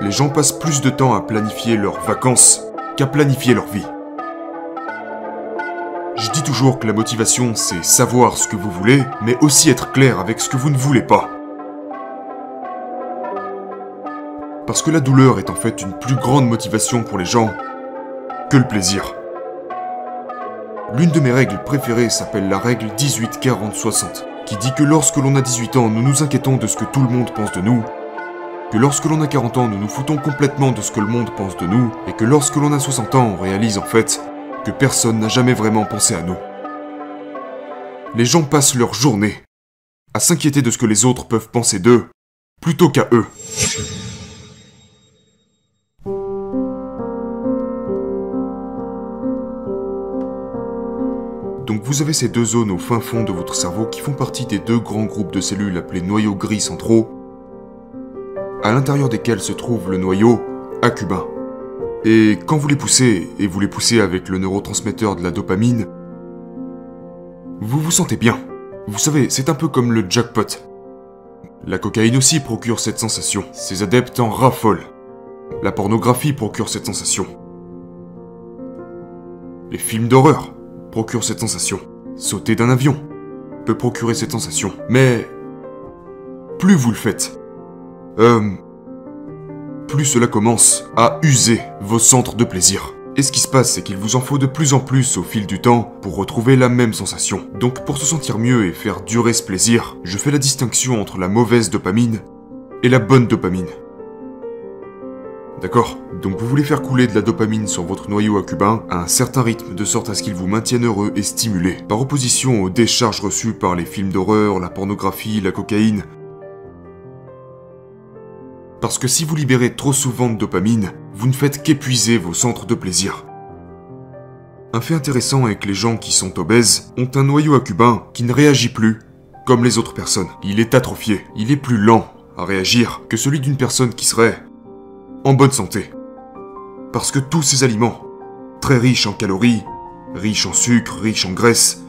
Les gens passent plus de temps à planifier leurs vacances qu'à planifier leur vie. Je dis toujours que la motivation, c'est savoir ce que vous voulez, mais aussi être clair avec ce que vous ne voulez pas. Parce que la douleur est en fait une plus grande motivation pour les gens que le plaisir. L'une de mes règles préférées s'appelle la règle 18-40-60, qui dit que lorsque l'on a 18 ans, nous nous inquiétons de ce que tout le monde pense de nous, que lorsque l'on a 40 ans, nous nous foutons complètement de ce que le monde pense de nous, et que lorsque l'on a 60 ans, on réalise en fait que personne n'a jamais vraiment pensé à nous. Les gens passent leur journée à s'inquiéter de ce que les autres peuvent penser d'eux, plutôt qu'à eux. Donc vous avez ces deux zones au fin fond de votre cerveau qui font partie des deux grands groupes de cellules appelés noyaux gris centraux, à l'intérieur desquels se trouve le noyau accubain. Et quand vous les poussez, et vous les poussez avec le neurotransmetteur de la dopamine, vous vous sentez bien. Vous savez, c'est un peu comme le jackpot. La cocaïne aussi procure cette sensation. Ses adeptes en raffolent. La pornographie procure cette sensation. Les films d'horreur procurent cette sensation. Sauter d'un avion peut procurer cette sensation. Mais plus vous le faites, euh, plus cela commence à user vos centres de plaisir. Et ce qui se passe, c'est qu'il vous en faut de plus en plus au fil du temps pour retrouver la même sensation. Donc pour se sentir mieux et faire durer ce plaisir, je fais la distinction entre la mauvaise dopamine et la bonne dopamine. D'accord? Donc vous voulez faire couler de la dopamine sur votre noyau cubain à un certain rythme de sorte à ce qu'il vous maintienne heureux et stimulé, par opposition aux décharges reçues par les films d'horreur, la pornographie, la cocaïne, parce que si vous libérez trop souvent de dopamine, vous ne faites qu'épuiser vos centres de plaisir. Un fait intéressant est que les gens qui sont obèses ont un noyau accubain qui ne réagit plus comme les autres personnes. Il est atrophié, il est plus lent à réagir que celui d'une personne qui serait en bonne santé. Parce que tous ces aliments, très riches en calories, riches en sucre, riches en graisse,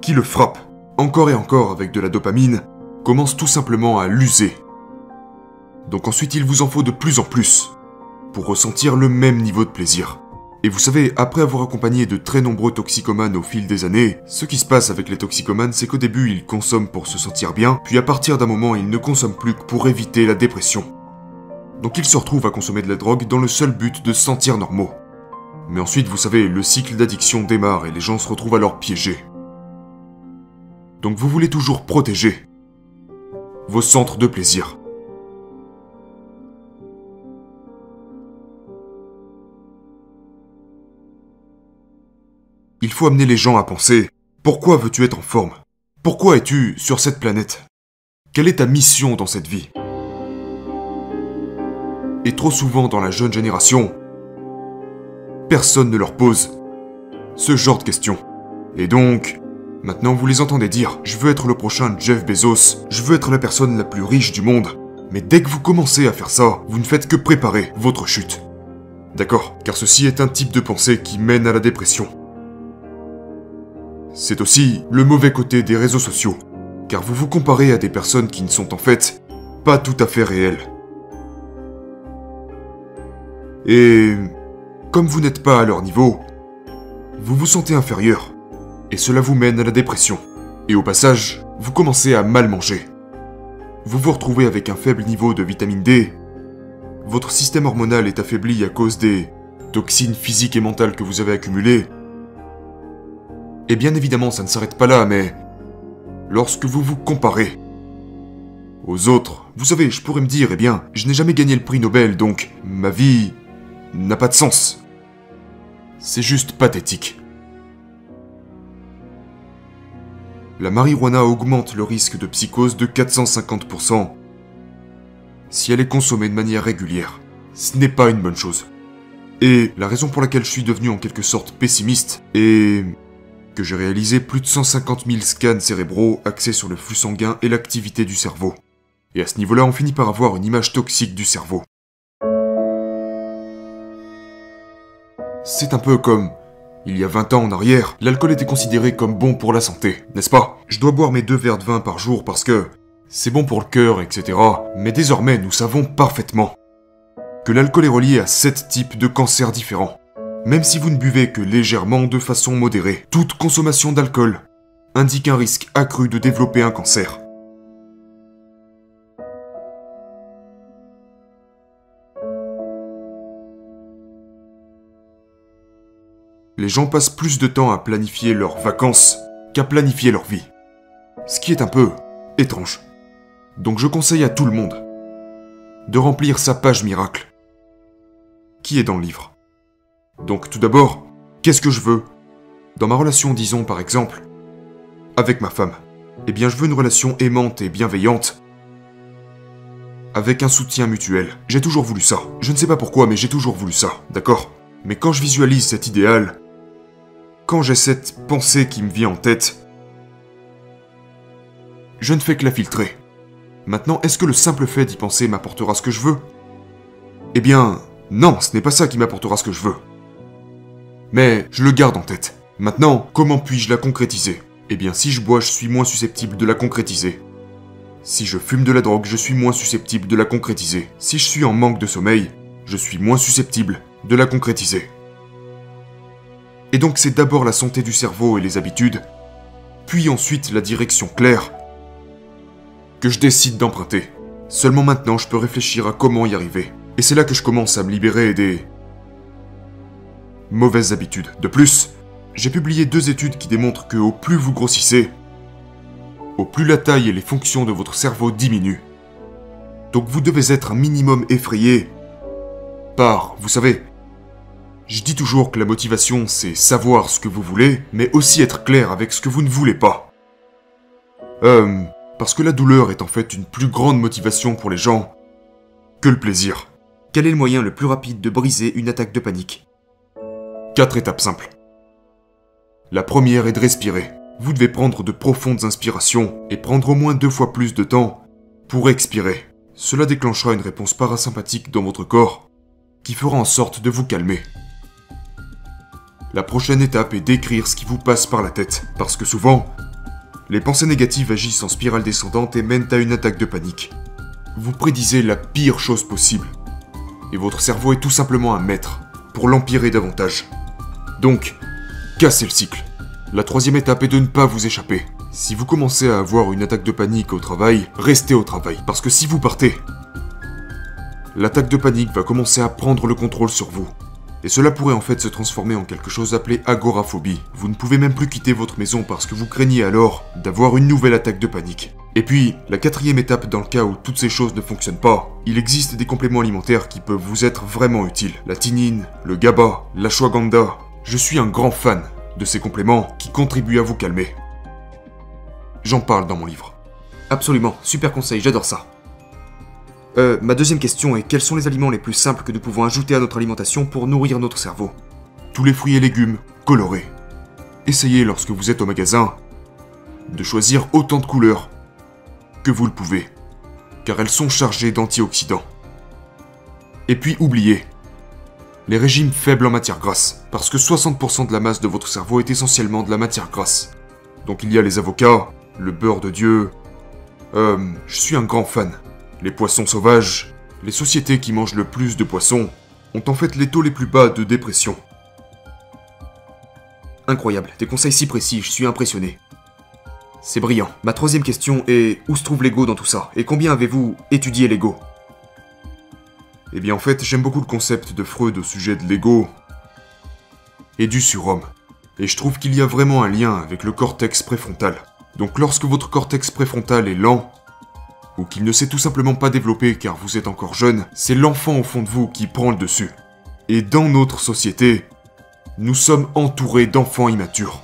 qui le frappent encore et encore avec de la dopamine, commencent tout simplement à l'user donc ensuite il vous en faut de plus en plus pour ressentir le même niveau de plaisir. Et vous savez, après avoir accompagné de très nombreux toxicomanes au fil des années, ce qui se passe avec les toxicomanes, c'est qu'au début ils consomment pour se sentir bien, puis à partir d'un moment ils ne consomment plus que pour éviter la dépression. Donc ils se retrouvent à consommer de la drogue dans le seul but de se sentir normaux. Mais ensuite, vous savez, le cycle d'addiction démarre et les gens se retrouvent alors piégés. Donc vous voulez toujours protéger vos centres de plaisir. Il faut amener les gens à penser pourquoi veux-tu être en forme? Pourquoi es-tu sur cette planète? Quelle est ta mission dans cette vie? Et trop souvent dans la jeune génération, personne ne leur pose ce genre de questions. Et donc, maintenant vous les entendez dire, je veux être le prochain Jeff Bezos, je veux être la personne la plus riche du monde. Mais dès que vous commencez à faire ça, vous ne faites que préparer votre chute. D'accord? Car ceci est un type de pensée qui mène à la dépression. C'est aussi le mauvais côté des réseaux sociaux, car vous vous comparez à des personnes qui ne sont en fait pas tout à fait réelles. Et comme vous n'êtes pas à leur niveau, vous vous sentez inférieur, et cela vous mène à la dépression. Et au passage, vous commencez à mal manger. Vous vous retrouvez avec un faible niveau de vitamine D, votre système hormonal est affaibli à cause des toxines physiques et mentales que vous avez accumulées, et bien évidemment, ça ne s'arrête pas là, mais lorsque vous vous comparez aux autres, vous savez, je pourrais me dire, eh bien, je n'ai jamais gagné le prix Nobel, donc ma vie n'a pas de sens. C'est juste pathétique. La marijuana augmente le risque de psychose de 450% si elle est consommée de manière régulière. Ce n'est pas une bonne chose. Et la raison pour laquelle je suis devenu en quelque sorte pessimiste est que j'ai réalisé plus de 150 000 scans cérébraux axés sur le flux sanguin et l'activité du cerveau. Et à ce niveau-là, on finit par avoir une image toxique du cerveau. C'est un peu comme il y a 20 ans en arrière, l'alcool était considéré comme bon pour la santé, n'est-ce pas? Je dois boire mes deux verres de vin par jour parce que c'est bon pour le cœur, etc. Mais désormais, nous savons parfaitement que l'alcool est relié à 7 types de cancers différents. Même si vous ne buvez que légèrement de façon modérée, toute consommation d'alcool indique un risque accru de développer un cancer. Les gens passent plus de temps à planifier leurs vacances qu'à planifier leur vie. Ce qui est un peu étrange. Donc je conseille à tout le monde de remplir sa page miracle. Qui est dans le livre Donc tout d'abord, qu'est-ce que je veux? Dans ma relation, disons par exemple, avec ma femme, eh bien je veux une relation aimante et bienveillante. Avec un soutien mutuel. J'ai toujours voulu ça. Je ne sais pas pourquoi, mais j'ai toujours voulu ça, d'accord? Mais quand je visualise cet idéal, quand j'ai cette pensée qui me vient en tête, je ne fais que la filtrer. Maintenant, est-ce que le simple fait d'y penser m'apportera ce que je veux? Eh bien, non, ce n'est pas ça qui m'apportera ce que je veux. Mais je le garde en tête. Maintenant, comment puis-je la concrétiser? Eh bien, si je bois, je suis moins susceptible de la concrétiser. Si je fume de la drogue, je suis moins susceptible de la concrétiser. Si je suis en manque de sommeil, je suis moins susceptible de la concrétiser. Et donc c'est d'abord la santé du cerveau et les habitudes, puis ensuite la direction claire, que je décide d'emprunter. Seulement maintenant je peux réfléchir à comment y arriver. Et c'est là que je commence à me libérer des... mauvaises habitudes. De plus, j'ai publié deux études qui démontrent que au plus vous grossissez, au plus la taille et les fonctions de votre cerveau diminuent. Donc vous devez être un minimum effrayé par, vous savez, je dis toujours que la motivation, c'est savoir ce que vous voulez, mais aussi être clair avec ce que vous ne voulez pas. Euh, parce que la douleur est en fait une plus grande motivation pour les gens que le plaisir. Quel est le moyen le plus rapide de briser une attaque de panique? Quatre étapes simples. La première est de respirer. Vous devez prendre de profondes inspirations et prendre au moins deux fois plus de temps pour expirer. Cela déclenchera une réponse parasympathique dans votre corps qui fera en sorte de vous calmer. La prochaine étape est d'écrire ce qui vous passe par la tête, parce que souvent, les pensées négatives agissent en spirale descendante et mènent à une attaque de panique. Vous prédisez la pire chose possible, et votre cerveau est tout simplement un maître pour l'empirer davantage. Donc, cassez le cycle. La troisième étape est de ne pas vous échapper. Si vous commencez à avoir une attaque de panique au travail, restez au travail, parce que si vous partez, l'attaque de panique va commencer à prendre le contrôle sur vous. Et cela pourrait en fait se transformer en quelque chose appelé agoraphobie. Vous ne pouvez même plus quitter votre maison parce que vous craignez alors d'avoir une nouvelle attaque de panique. Et puis, la quatrième étape dans le cas où toutes ces choses ne fonctionnent pas, il existe des compléments alimentaires qui peuvent vous être vraiment utiles. La tinine, le GABA, l'ashwagandha. Je suis un grand fan de ces compléments qui contribuent à vous calmer. J'en parle dans mon livre. Absolument, super conseil, j'adore ça. Euh, ma deuxième question est quels sont les aliments les plus simples que nous pouvons ajouter à notre alimentation pour nourrir notre cerveau? Tous les fruits et légumes colorés. Essayez lorsque vous êtes au magasin de choisir autant de couleurs que vous le pouvez, car elles sont chargées d'antioxydants. Et puis oubliez les régimes faibles en matière grasse, parce que 60% de la masse de votre cerveau est essentiellement de la matière grasse. Donc il y a les avocats, le beurre de Dieu. Euh, je suis un grand fan les poissons sauvages, les sociétés qui mangent le plus de poissons, ont en fait les taux les plus bas de dépression. Incroyable, des conseils si précis, je suis impressionné. C'est brillant. Ma troisième question est où se trouve l'ego dans tout ça? Et combien avez-vous étudié l'ego? Eh bien en fait, j'aime beaucoup le concept de Freud au sujet de l'ego et du surhomme. Et je trouve qu'il y a vraiment un lien avec le cortex préfrontal. Donc lorsque votre cortex préfrontal est lent, ou qu'il ne s'est tout simplement pas développé car vous êtes encore jeune, c'est l'enfant au fond de vous qui prend le dessus. Et dans notre société, nous sommes entourés d'enfants immatures.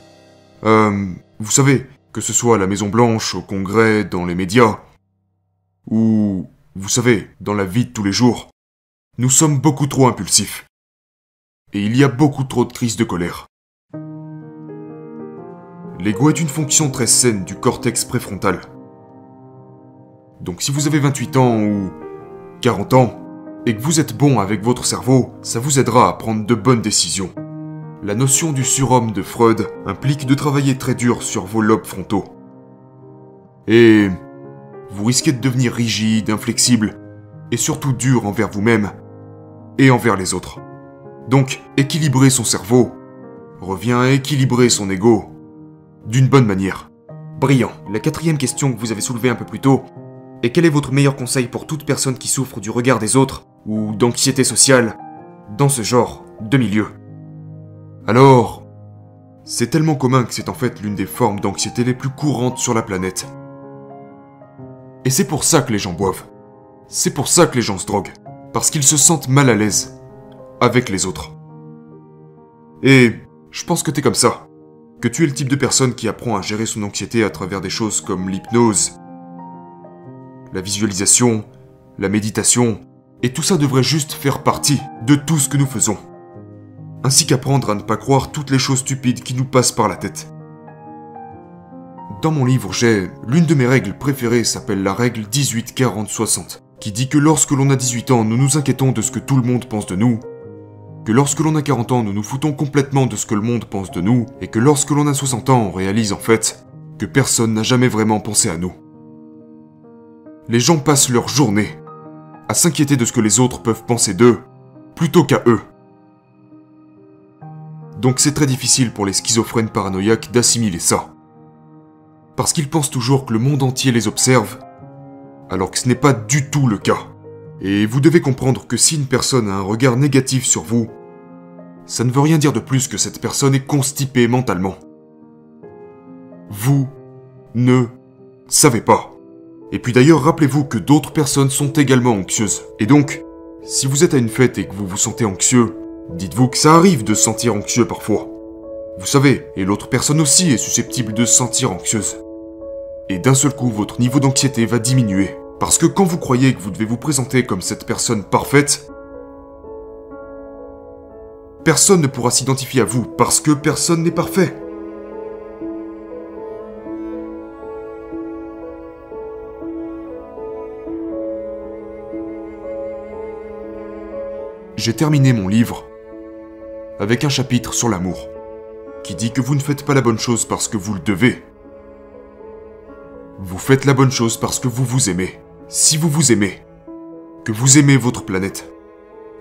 Euh, vous savez, que ce soit à la Maison Blanche, au Congrès, dans les médias, ou, vous savez, dans la vie de tous les jours, nous sommes beaucoup trop impulsifs. Et il y a beaucoup trop de crises de colère. L'ego est une fonction très saine du cortex préfrontal. Donc si vous avez 28 ans ou 40 ans, et que vous êtes bon avec votre cerveau, ça vous aidera à prendre de bonnes décisions. La notion du surhomme de Freud implique de travailler très dur sur vos lobes frontaux. Et vous risquez de devenir rigide, inflexible, et surtout dur envers vous-même et envers les autres. Donc, équilibrer son cerveau revient à équilibrer son ego d'une bonne manière. Brillant. La quatrième question que vous avez soulevée un peu plus tôt est quel est votre meilleur conseil pour toute personne qui souffre du regard des autres ou d'anxiété sociale dans ce genre de milieu? Alors, c'est tellement commun que c'est en fait l'une des formes d'anxiété les plus courantes sur la planète. Et c'est pour ça que les gens boivent. C'est pour ça que les gens se droguent. Parce qu'ils se sentent mal à l'aise avec les autres. Et je pense que t'es comme ça. Que tu es le type de personne qui apprend à gérer son anxiété à travers des choses comme l'hypnose, la visualisation, la méditation, et tout ça devrait juste faire partie de tout ce que nous faisons. Ainsi qu'apprendre à ne pas croire toutes les choses stupides qui nous passent par la tête. Dans mon livre, j'ai l'une de mes règles préférées s'appelle la règle 18-40-60, qui dit que lorsque l'on a 18 ans, nous nous inquiétons de ce que tout le monde pense de nous, que lorsque l'on a 40 ans, nous nous foutons complètement de ce que le monde pense de nous, et que lorsque l'on a 60 ans, on réalise en fait que personne n'a jamais vraiment pensé à nous. Les gens passent leur journée à s'inquiéter de ce que les autres peuvent penser d'eux, plutôt qu'à eux. Donc c'est très difficile pour les schizophrènes paranoïaques d'assimiler ça. Parce qu'ils pensent toujours que le monde entier les observe, alors que ce n'est pas du tout le cas. Et vous devez comprendre que si une personne a un regard négatif sur vous, ça ne veut rien dire de plus que cette personne est constipée mentalement. Vous ne savez pas. Et puis d'ailleurs, rappelez-vous que d'autres personnes sont également anxieuses. Et donc, si vous êtes à une fête et que vous vous sentez anxieux, dites-vous que ça arrive de se sentir anxieux parfois. Vous savez, et l'autre personne aussi est susceptible de se sentir anxieuse. Et d'un seul coup, votre niveau d'anxiété va diminuer. Parce que quand vous croyez que vous devez vous présenter comme cette personne parfaite, personne ne pourra s'identifier à vous parce que personne n'est parfait. J'ai terminé mon livre avec un chapitre sur l'amour, qui dit que vous ne faites pas la bonne chose parce que vous le devez. Vous faites la bonne chose parce que vous vous aimez. Si vous vous aimez, que vous aimez votre planète,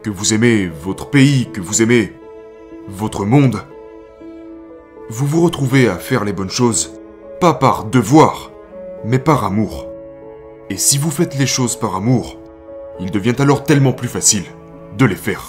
que vous aimez votre pays, que vous aimez votre monde, vous vous retrouvez à faire les bonnes choses, pas par devoir, mais par amour. Et si vous faites les choses par amour, il devient alors tellement plus facile de les faire.